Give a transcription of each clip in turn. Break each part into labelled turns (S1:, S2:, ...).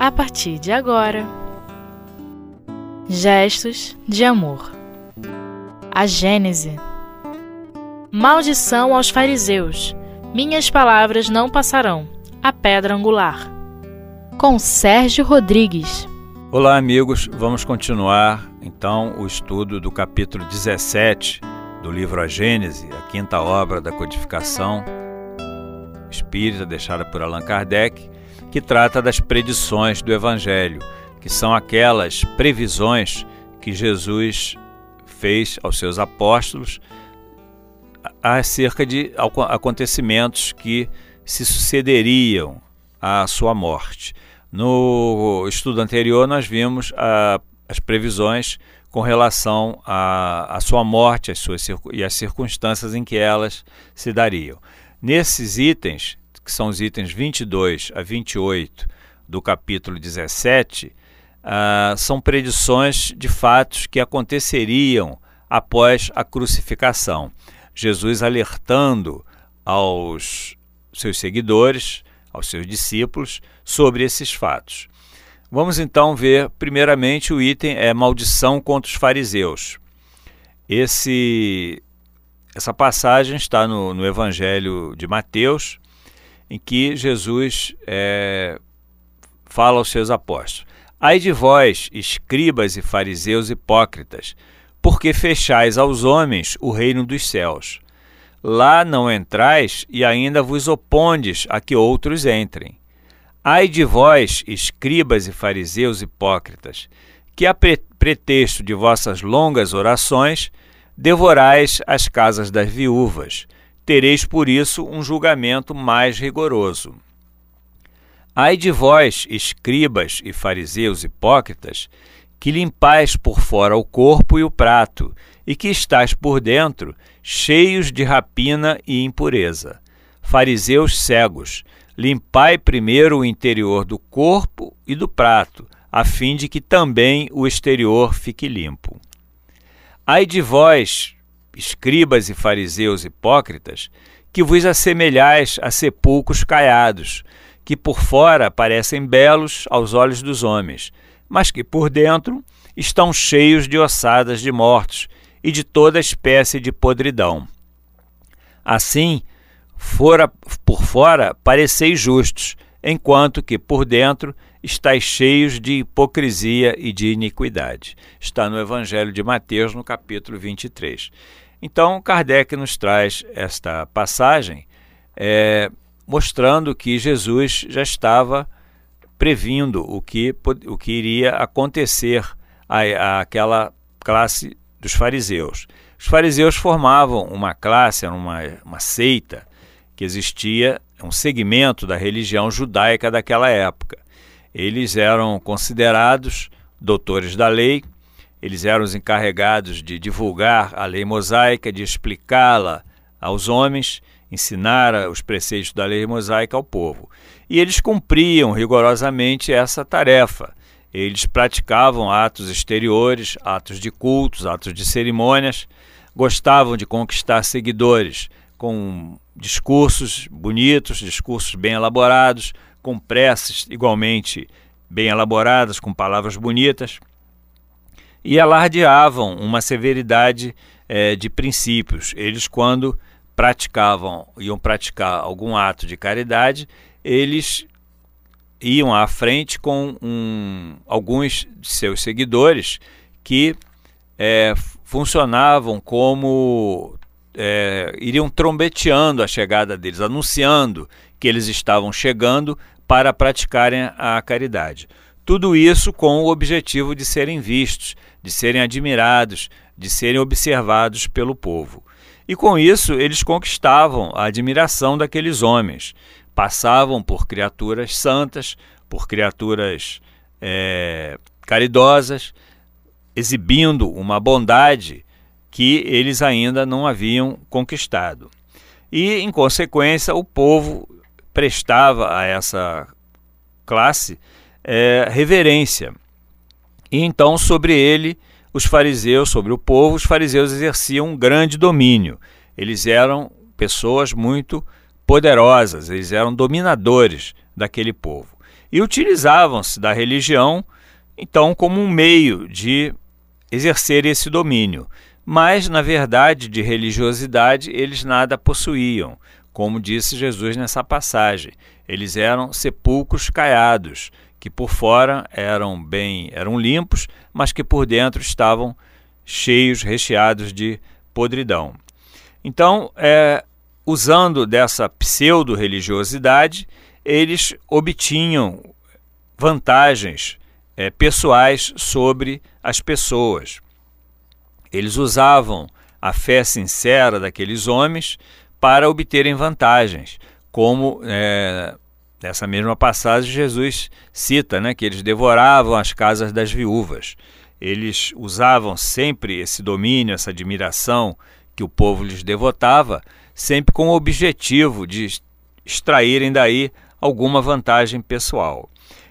S1: a partir de agora. Gestos de amor. A Gênese. Maldição aos fariseus. Minhas palavras não passarão. A pedra angular. Com Sérgio Rodrigues.
S2: Olá, amigos. Vamos continuar então o estudo do capítulo 17 do livro A Gênese, a quinta obra da codificação espírita deixada por Allan Kardec que trata das predições do Evangelho, que são aquelas previsões que Jesus fez aos seus apóstolos acerca de acontecimentos que se sucederiam à sua morte. No estudo anterior, nós vimos a, as previsões com relação à, à sua morte as suas, e as circunstâncias em que elas se dariam. Nesses itens, que são os itens 22 a 28 do capítulo 17, uh, ah, são predições de fatos que aconteceriam após a crucificação. Jesus alertando aos seus seguidores, aos seus discípulos, sobre esses fatos. Vamos então ver, primeiramente, o item é maldição contra os fariseus. Esse, essa passagem está no, no Evangelho de Mateus, em que Jesus é, fala aos seus apóstolos: Ai de vós, escribas e fariseus hipócritas, porque fechais aos homens o reino dos céus. Lá não entrais e ainda vos opondes a que outros entrem. Ai de vós, escribas e fariseus hipócritas, que a pretexto de vossas longas orações devorais as casas das viúvas tereis por isso um julgamento mais rigoroso. Ai de vós, escribas e fariseus hipócritas, que limpais por fora o corpo e o prato, e que estáis por dentro cheios de rapina e impureza. Fariseus cegos, limpai primeiro o interior do corpo e do prato, a fim de que também o exterior fique limpo. Ai de vós, escribas e fariseus hipócritas, que vos assemelhais a sepulcros caiados, que por fora parecem belos aos olhos dos homens, mas que por dentro estão cheios de ossadas de mortos e de toda espécie de podridão. Assim, fora por fora pareceis justos, enquanto que por dentro estáis cheios de hipocrisia e de iniquidade. Está no Evangelho de Mateus, no capítulo 23. Então, Kardec nos traz esta passagem é, mostrando que Jesus já estava previndo o que, o que iria acontecer à, àquela classe dos fariseus. Os fariseus formavam uma classe, uma, uma seita que existia, um segmento da religião judaica daquela época. Eles eram considerados doutores da lei, eles eram os encarregados de divulgar a lei mosaica, de explicá-la aos homens, ensinar os preceitos da lei mosaica ao povo. E eles cumpriam rigorosamente essa tarefa. Eles praticavam atos exteriores, atos de cultos, atos de cerimônias, gostavam de conquistar seguidores com discursos bonitos, discursos bem elaborados, com preces igualmente bem elaboradas, com palavras bonitas e alardeavam uma severidade é, de princípios. Eles, quando praticavam, iam praticar algum ato de caridade, eles iam à frente com um, alguns de seus seguidores que é, funcionavam como é, iriam trombeteando a chegada deles, anunciando que eles estavam chegando para praticarem a caridade. Tudo isso com o objetivo de serem vistos, de serem admirados, de serem observados pelo povo. E com isso eles conquistavam a admiração daqueles homens. Passavam por criaturas santas, por criaturas é, caridosas, exibindo uma bondade que eles ainda não haviam conquistado. E, em consequência, o povo prestava a essa classe é, reverência. E então, sobre ele, os fariseus, sobre o povo, os fariseus exerciam um grande domínio. Eles eram pessoas muito poderosas, eles eram dominadores daquele povo. e utilizavam-se da religião, então, como um meio de exercer esse domínio. Mas, na verdade, de religiosidade eles nada possuíam, como disse Jesus nessa passagem. Eles eram sepulcros caiados, que por fora eram bem, eram limpos, mas que por dentro estavam cheios, recheados de podridão. Então, é, usando dessa pseudo-religiosidade, eles obtinham vantagens é, pessoais sobre as pessoas. Eles usavam a fé sincera daqueles homens para obterem vantagens, como é, nessa mesma passagem Jesus cita né, que eles devoravam as casas das viúvas. Eles usavam sempre esse domínio, essa admiração que o povo lhes devotava, sempre com o objetivo de extraírem daí alguma vantagem pessoal.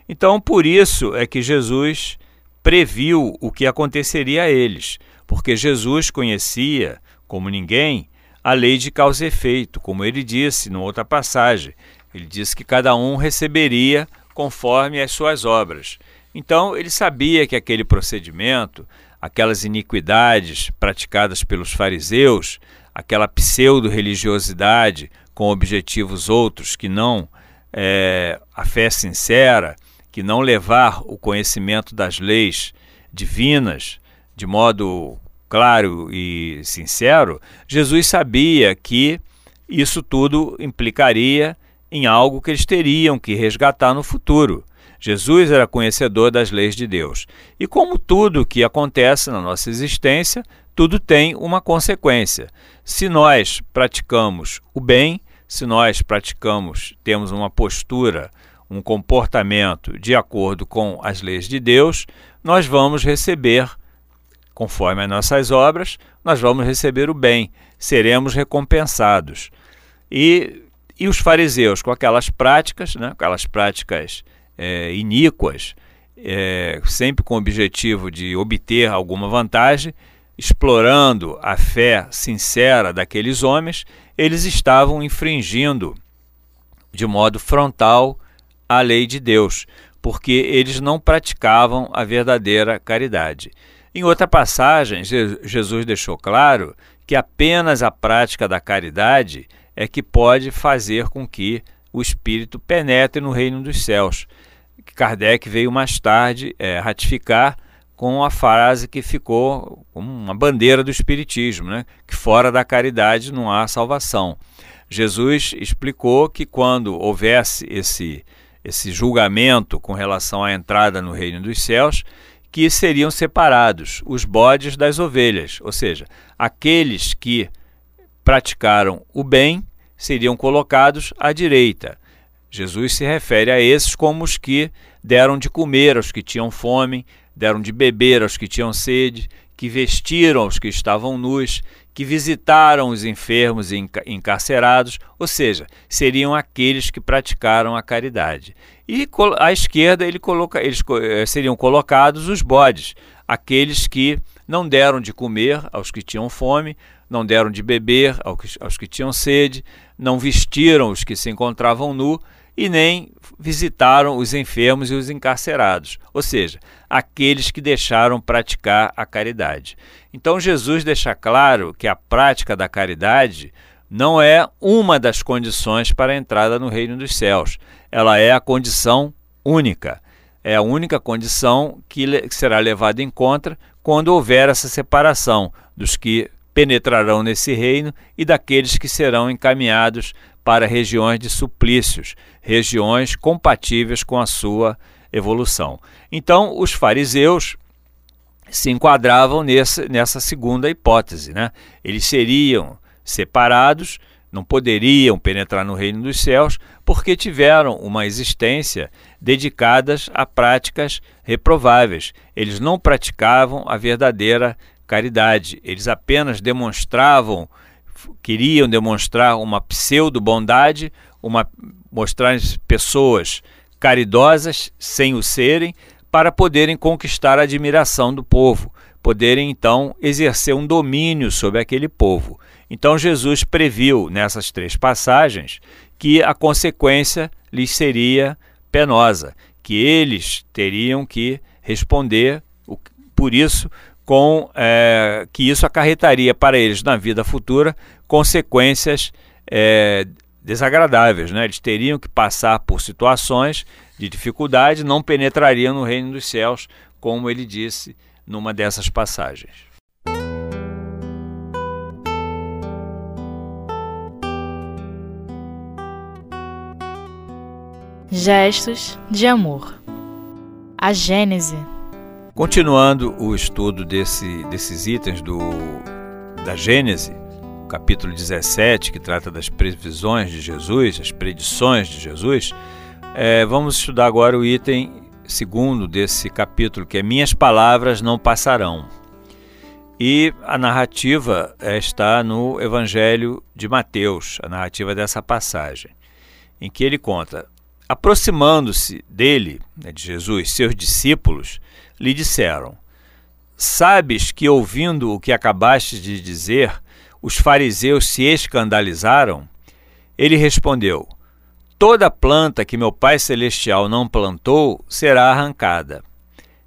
S2: Então, por isso é que Jesus previu o que aconteceria a eles, porque Jesus conhecia, como ninguém, a lei de causa e efeito, como ele disse numa outra passagem. Ele disse que cada um receberia conforme as suas obras. Então, ele sabia que aquele procedimento, aquelas iniquidades praticadas pelos fariseus, aquela pseudo-religiosidade com objetivos outros que não é, a fé sincera, que não levar o conhecimento das leis divinas de modo claro e sincero, Jesus sabia que isso tudo implicaria em algo que eles teriam que resgatar no futuro. Jesus era conhecedor das leis de Deus. E como tudo que acontece na nossa existência, tudo tem uma consequência. Se nós praticamos o bem, se nós praticamos, temos uma postura, um comportamento de acordo com as leis de Deus, nós vamos receber, conforme as nossas obras, nós vamos receber o bem, seremos recompensados. E, e os fariseus, com aquelas práticas, né, aquelas práticas é, iníquas, é, sempre com o objetivo de obter alguma vantagem, explorando a fé sincera daqueles homens, eles estavam infringindo de modo frontal a lei de Deus, porque eles não praticavam a verdadeira caridade. Em outra passagem, Jesus deixou claro que apenas a prática da caridade é que pode fazer com que o espírito penetre no reino dos céus. Kardec veio mais tarde é, ratificar com a frase que ficou como uma bandeira do Espiritismo, né? que fora da caridade não há salvação. Jesus explicou que quando houvesse esse, esse julgamento com relação à entrada no reino dos céus, que seriam separados os bodes das ovelhas, ou seja, aqueles que praticaram o bem seriam colocados à direita Jesus se refere a esses como os que deram de comer aos que tinham fome, deram de beber aos que tinham sede, que vestiram os que estavam nus, que visitaram os enfermos e encarcerados, ou seja, seriam aqueles que praticaram a caridade. E à esquerda ele coloca, eles eh, seriam colocados os bodes, aqueles que não deram de comer aos que tinham fome, não deram de beber aos que tinham sede, não vestiram os que se encontravam nu e nem visitaram os enfermos e os encarcerados, ou seja, aqueles que deixaram praticar a caridade. Então Jesus deixa claro que a prática da caridade não é uma das condições para a entrada no reino dos céus, ela é a condição única. É a única condição que será levada em conta quando houver essa separação dos que penetrarão nesse reino e daqueles que serão encaminhados para regiões de suplícios, regiões compatíveis com a sua evolução. Então, os fariseus se enquadravam nessa, nessa segunda hipótese. Né? Eles seriam separados, não poderiam penetrar no reino dos céus, porque tiveram uma existência dedicadas a práticas reprováveis. Eles não praticavam a verdadeira caridade, eles apenas demonstravam queriam demonstrar uma pseudo-bondade, uma, mostrar pessoas caridosas sem o serem, para poderem conquistar a admiração do povo, poderem então exercer um domínio sobre aquele povo. Então Jesus previu nessas três passagens que a consequência lhes seria penosa, que eles teriam que responder por isso, com é, que isso acarretaria para eles na vida futura consequências é, desagradáveis. Né? Eles teriam que passar por situações de dificuldade, não penetrariam no reino dos céus, como ele disse numa dessas passagens.
S1: Gestos de amor. A Gênese.
S2: Continuando o estudo desse, desses itens do, da Gênese, capítulo 17, que trata das previsões de Jesus, as predições de Jesus, é, vamos estudar agora o item segundo desse capítulo, que é Minhas Palavras Não Passarão. E a narrativa é, está no Evangelho de Mateus, a narrativa dessa passagem, em que ele conta: aproximando-se dele, né, de Jesus, seus discípulos, lhe disseram: Sabes que, ouvindo o que acabaste de dizer, os fariseus se escandalizaram? Ele respondeu: Toda planta que meu Pai Celestial não plantou será arrancada.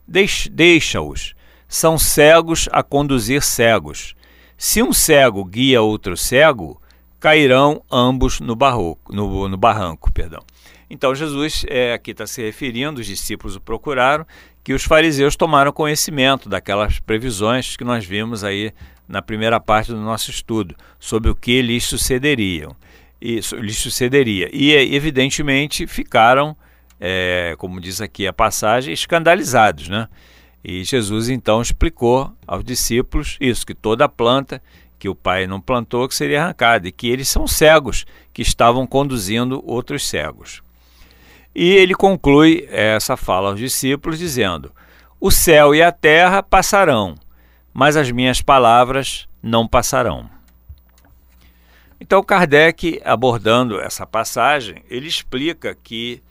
S2: Deixa-os. São cegos a conduzir cegos. Se um cego guia outro cego, cairão ambos no, barroco, no, no barranco. Perdão. Então Jesus é, aqui está se referindo, os discípulos o procuraram, que os fariseus tomaram conhecimento daquelas previsões que nós vimos aí na primeira parte do nosso estudo, sobre o que lhes sucederiam isso lhe sucederia. E, evidentemente, ficaram, é, como diz aqui a passagem, escandalizados. Né? E Jesus então explicou aos discípulos isso, que toda planta que o pai não plantou que seria arrancada, e que eles são cegos que estavam conduzindo outros cegos. E ele conclui essa fala aos discípulos dizendo: O céu e a terra passarão, mas as minhas palavras não passarão. Então, Kardec, abordando essa passagem, ele explica que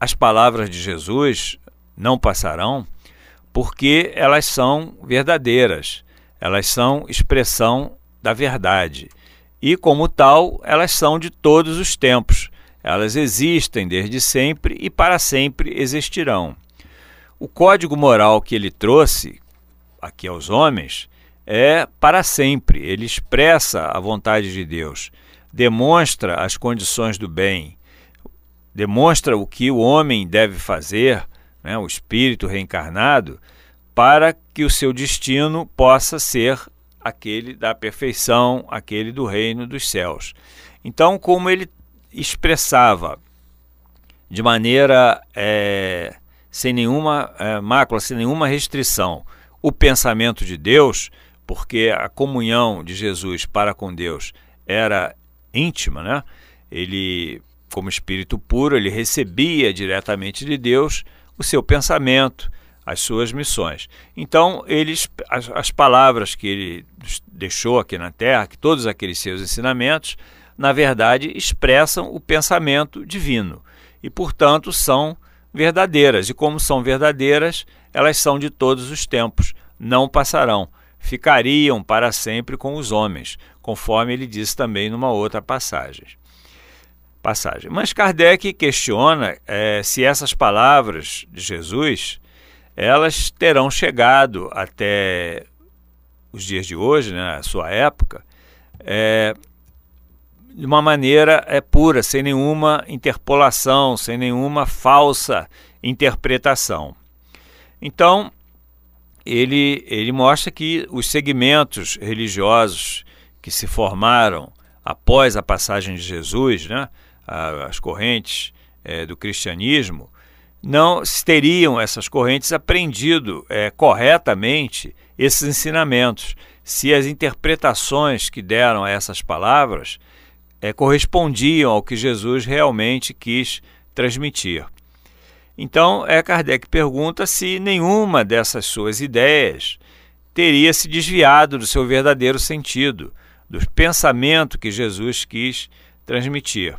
S2: as palavras de Jesus não passarão porque elas são verdadeiras, elas são expressão da verdade. E, como tal, elas são de todos os tempos. Elas existem desde sempre e para sempre existirão. O código moral que ele trouxe aqui aos homens é para sempre. Ele expressa a vontade de Deus, demonstra as condições do bem, demonstra o que o homem deve fazer, né, o espírito reencarnado, para que o seu destino possa ser aquele da perfeição, aquele do reino dos céus. Então, como ele expressava de maneira é, sem nenhuma é, mácula, sem nenhuma restrição, o pensamento de Deus, porque a comunhão de Jesus para com Deus era íntima, né? Ele, como espírito puro, ele recebia diretamente de Deus o seu pensamento, as suas missões. Então, eles, as, as palavras que ele deixou aqui na Terra, que todos aqueles seus ensinamentos, na verdade, expressam o pensamento divino e, portanto, são verdadeiras. E como são verdadeiras, elas são de todos os tempos, não passarão ficariam para sempre com os homens, conforme ele disse também numa outra passagem. passagem. Mas Kardec questiona é, se essas palavras de Jesus elas terão chegado até os dias de hoje, né, a sua época, é, de uma maneira é, pura, sem nenhuma interpolação, sem nenhuma falsa interpretação. Então, ele, ele mostra que os segmentos religiosos que se formaram após a passagem de Jesus, né, as correntes é, do cristianismo, não teriam essas correntes aprendido é, corretamente esses ensinamentos, se as interpretações que deram a essas palavras é, correspondiam ao que Jesus realmente quis transmitir. Então, é, Kardec pergunta se nenhuma dessas suas ideias teria se desviado do seu verdadeiro sentido, do pensamento que Jesus quis transmitir,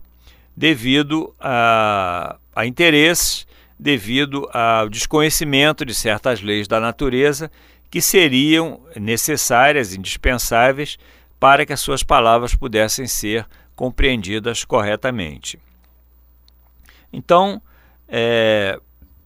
S2: devido a, a interesses, devido ao desconhecimento de certas leis da natureza que seriam necessárias, indispensáveis, para que as suas palavras pudessem ser compreendidas corretamente. Então, é,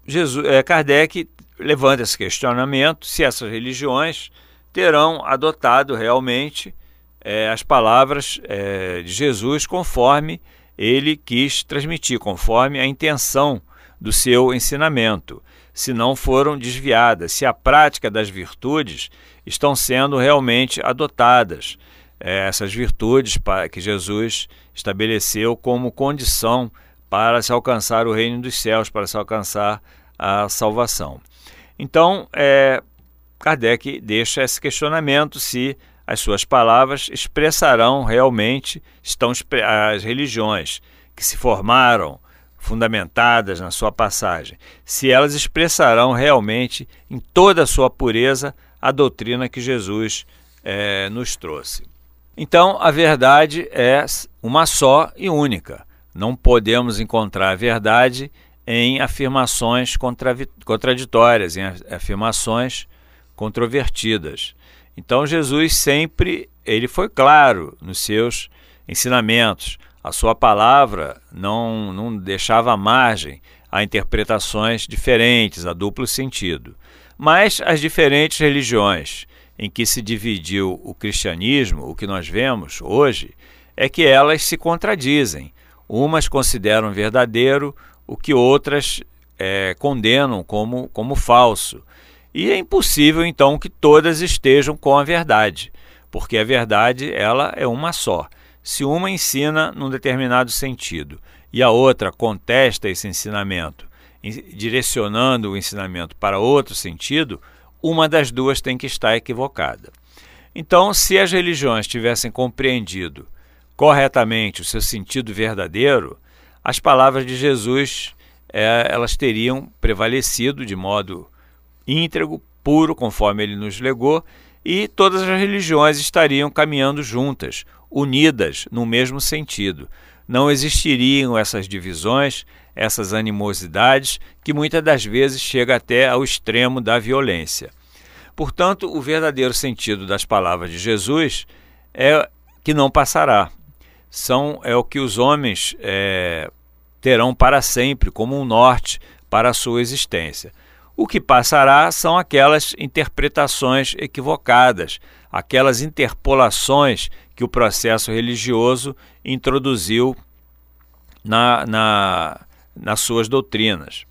S2: Jesus, é, Kardec levanta esse questionamento se essas religiões terão adotado realmente é, as palavras é, de Jesus conforme ele quis transmitir, conforme a intenção do seu ensinamento, se não foram desviadas, se a prática das virtudes estão sendo realmente adotadas, essas virtudes que Jesus estabeleceu como condição para se alcançar o reino dos céus, para se alcançar a salvação. Então, é, Kardec deixa esse questionamento se as suas palavras expressarão realmente estão as religiões que se formaram fundamentadas na sua passagem, se elas expressarão realmente em toda a sua pureza a doutrina que Jesus é, nos trouxe. Então, a verdade é uma só e única. Não podemos encontrar a verdade em afirmações contraditórias, em afirmações controvertidas. Então Jesus sempre ele foi claro nos seus ensinamentos. A sua palavra não, não deixava margem a interpretações diferentes, a duplo sentido. Mas as diferentes religiões em que se dividiu o cristianismo, o que nós vemos hoje, é que elas se contradizem. Umas consideram verdadeiro, o que outras é, condenam como, como falso. E é impossível então que todas estejam com a verdade, porque a verdade ela é uma só. Se uma ensina num determinado sentido e a outra contesta esse ensinamento, direcionando o ensinamento para outro sentido, uma das duas tem que estar equivocada. Então, se as religiões tivessem compreendido corretamente o seu sentido verdadeiro, as palavras de Jesus é, elas teriam prevalecido de modo íntegro, puro, conforme ele nos legou, e todas as religiões estariam caminhando juntas, unidas no mesmo sentido. Não existiriam essas divisões, essas animosidades que muitas das vezes chega até ao extremo da violência. Portanto, o verdadeiro sentido das palavras de Jesus é que não passará. São é o que os homens é, terão para sempre como um norte para a sua existência. O que passará são aquelas interpretações equivocadas, aquelas interpolações que o processo religioso introduziu na, na, nas suas doutrinas.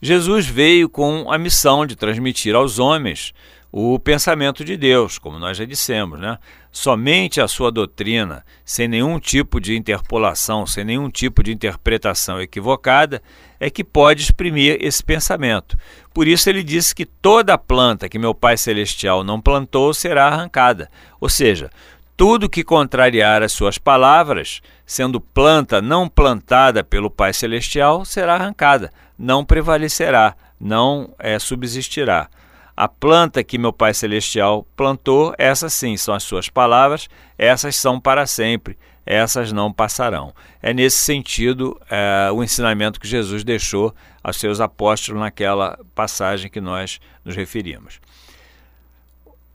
S2: Jesus veio com a missão de transmitir aos homens o pensamento de Deus, como nós já dissemos, né? Somente a sua doutrina, sem nenhum tipo de interpolação, sem nenhum tipo de interpretação equivocada, é que pode exprimir esse pensamento. Por isso ele disse que toda planta que meu Pai Celestial não plantou será arrancada. Ou seja, tudo que contrariar as suas palavras, sendo planta não plantada pelo Pai Celestial, será arrancada, não prevalecerá, não é, subsistirá. A planta que meu Pai Celestial plantou, essas sim são as suas palavras, essas são para sempre, essas não passarão. É nesse sentido é, o ensinamento que Jesus deixou aos seus apóstolos naquela passagem que nós nos referimos.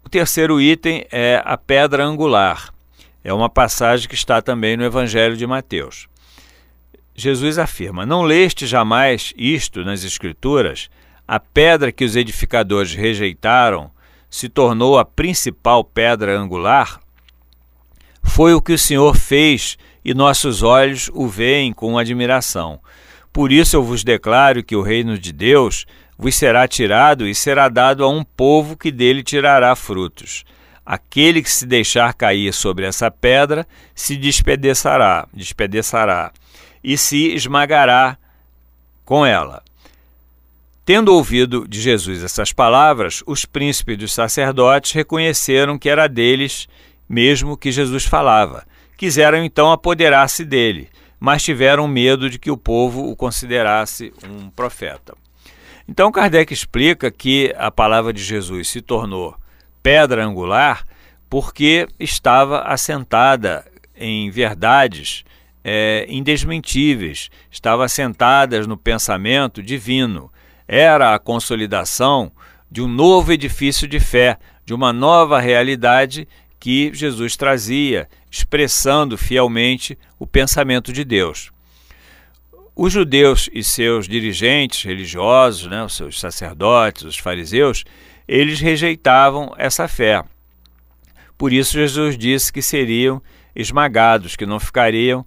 S2: O terceiro item é a pedra angular. É uma passagem que está também no Evangelho de Mateus. Jesus afirma: Não leste jamais isto nas Escrituras? A pedra que os edificadores rejeitaram se tornou a principal pedra angular? Foi o que o Senhor fez e nossos olhos o veem com admiração. Por isso eu vos declaro que o reino de Deus vos será tirado e será dado a um povo que dele tirará frutos. Aquele que se deixar cair sobre essa pedra se despedaçará, despedaçará e se esmagará com ela. Tendo ouvido de Jesus essas palavras, os príncipes dos sacerdotes reconheceram que era deles mesmo que Jesus falava. Quiseram então apoderar-se dele, mas tiveram medo de que o povo o considerasse um profeta. Então Kardec explica que a palavra de Jesus se tornou pedra angular porque estava assentada em verdades é, indesmentíveis, estava assentada no pensamento divino era a consolidação de um novo edifício de fé, de uma nova realidade que Jesus trazia, expressando fielmente o pensamento de Deus. os judeus e seus dirigentes religiosos, né, os seus sacerdotes, os fariseus, eles rejeitavam essa fé. Por isso, Jesus disse que seriam esmagados, que não ficariam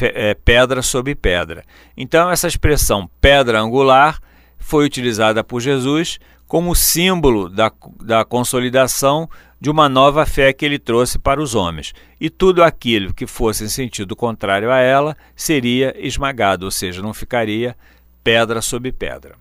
S2: é, pedra sobre pedra. Então, essa expressão pedra angular foi utilizada por Jesus como símbolo da, da consolidação de uma nova fé que ele trouxe para os homens. E tudo aquilo que fosse em sentido contrário a ela seria esmagado, ou seja, não ficaria pedra sobre pedra.